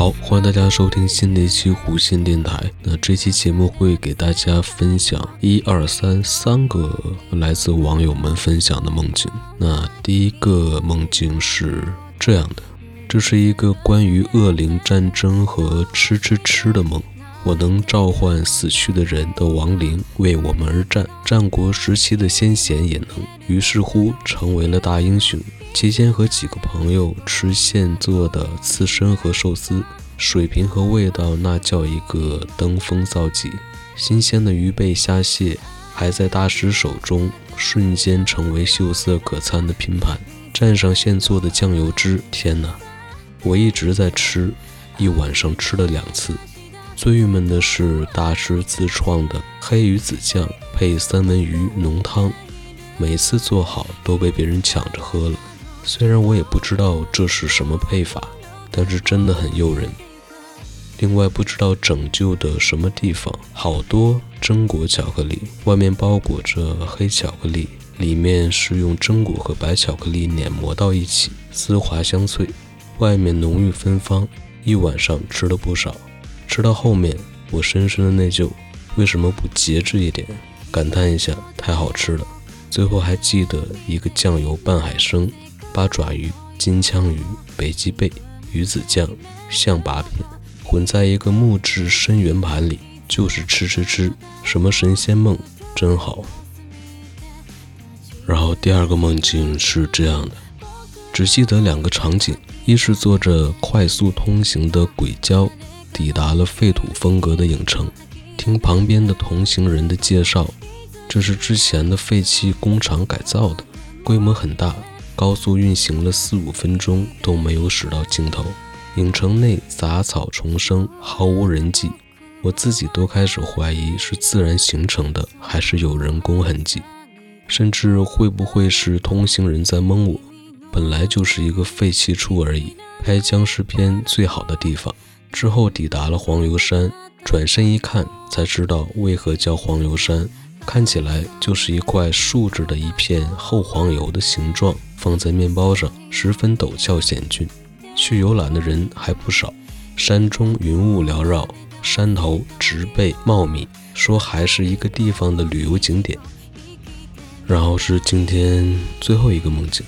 好，欢迎大家收听新的一期湖心电台。那这期节目会给大家分享一二三三个来自网友们分享的梦境。那第一个梦境是这样的，这是一个关于恶灵战争和吃吃吃的梦。我能召唤死去的人的亡灵为我们而战，战国时期的先贤也能。于是乎，成为了大英雄。期间和几个朋友吃现做的刺身和寿司，水平和味道那叫一个登峰造极。新鲜的鱼贝虾蟹还在大师手中瞬间成为秀色可餐的拼盘，蘸上现做的酱油汁，天哪！我一直在吃，一晚上吃了两次。最郁闷的是大师自创的黑鱼子酱配三文鱼浓汤，每次做好都被别人抢着喝了。虽然我也不知道这是什么配法，但是真的很诱人。另外，不知道拯救的什么地方，好多榛果巧克力，外面包裹着黑巧克力，里面是用榛果和白巧克力碾磨到一起，丝滑香脆，外面浓郁芬芳。一晚上吃了不少，吃到后面我深深的内疚，为什么不节制一点？感叹一下，太好吃了。最后还记得一个酱油拌海参。八爪鱼、金枪鱼、北极贝、鱼子酱、象拔片混在一个木质深圆盘里，就是吃吃吃，什么神仙梦，真好。然后第二个梦境是这样的，只记得两个场景：一是坐着快速通行的轨交，抵达了废土风格的影城，听旁边的同行人的介绍，这是之前的废弃工厂改造的，规模很大。高速运行了四五分钟都没有驶到尽头，影城内杂草丛生，毫无人迹，我自己都开始怀疑是自然形成的还是有人工痕迹，甚至会不会是通行人在蒙我？本来就是一个废弃处而已，拍僵尸片最好的地方。之后抵达了黄油山，转身一看才知道为何叫黄油山，看起来就是一块竖着的一片厚黄油的形状。放在面包上，十分陡峭险峻。去游览的人还不少，山中云雾缭绕，山头植被茂密，说还是一个地方的旅游景点。然后是今天最后一个梦境，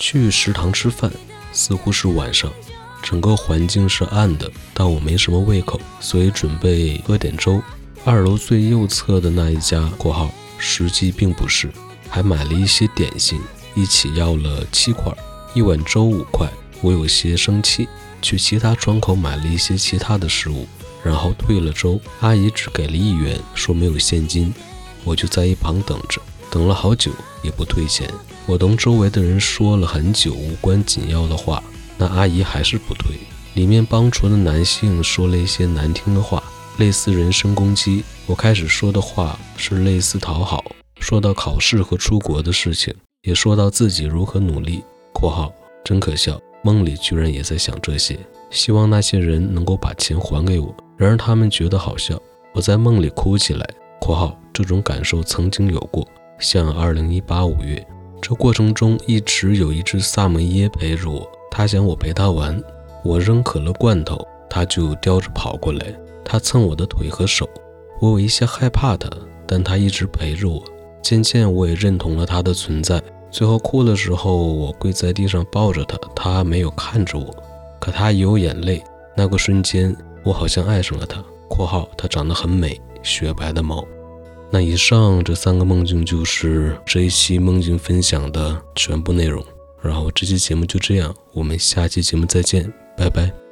去食堂吃饭，似乎是晚上，整个环境是暗的，但我没什么胃口，所以准备喝点粥。二楼最右侧的那一家（括号实际并不是），还买了一些点心。一起要了七块，一碗粥五块，我有些生气，去其他窗口买了一些其他的食物，然后退了粥。阿姨只给了一元，说没有现金，我就在一旁等着，等了好久也不退钱。我同周围的人说了很久无关紧要的话，那阿姨还是不退。里面帮厨的男性说了一些难听的话，类似人身攻击。我开始说的话是类似讨好，说到考试和出国的事情。也说到自己如何努力（括号真可笑，梦里居然也在想这些），希望那些人能够把钱还给我。然而他们觉得好笑，我在梦里哭起来（括号这种感受曾经有过，像2018五月）。这过程中一直有一只萨摩耶陪着我，他想我陪他玩。我扔可乐罐头，他就叼着跑过来，他蹭我的腿和手。我有一些害怕他，但他一直陪着我。渐渐我也认同了他的存在。最后哭的时候，我跪在地上抱着他，他没有看着我，可他有眼泪。那个瞬间，我好像爱上了他。（括号他长得很美，雪白的毛。）那以上这三个梦境就是这一期梦境分享的全部内容。然后这期节目就这样，我们下期节目再见，拜拜。